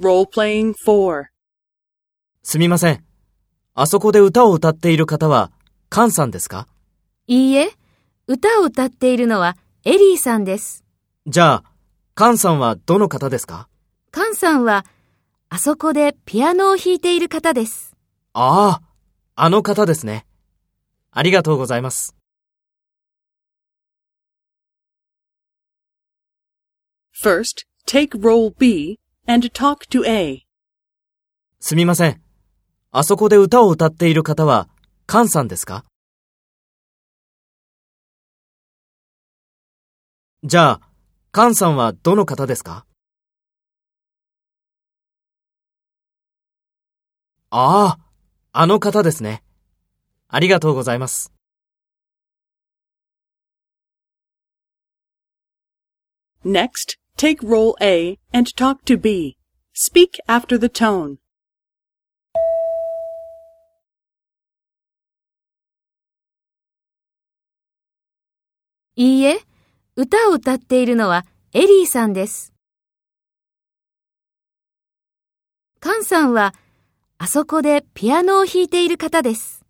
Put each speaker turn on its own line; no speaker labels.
Role-playing 4.
すみません。あそこで歌を歌っている方は、カンさんですか？
いいえ、歌を歌っているのはエリーさんです。
じゃあ、カンさんはどの方ですか？
カンさんは、あそこでピアノを弾いている方です。
ああ、あの方ですね。ありがとうございます。
First, take role B and talk to A.
すみません。あそこで歌を歌っている方は、カンさんですか？じゃあ、カンさんはどの方ですか？ああ、あの方ですね。ありがとうございます。
Next, take role A and talk to B. Speak after the tone.
いいえ、歌を歌っているのはエリーさんです。カンさんは、あそこでピアノを弾いている方です。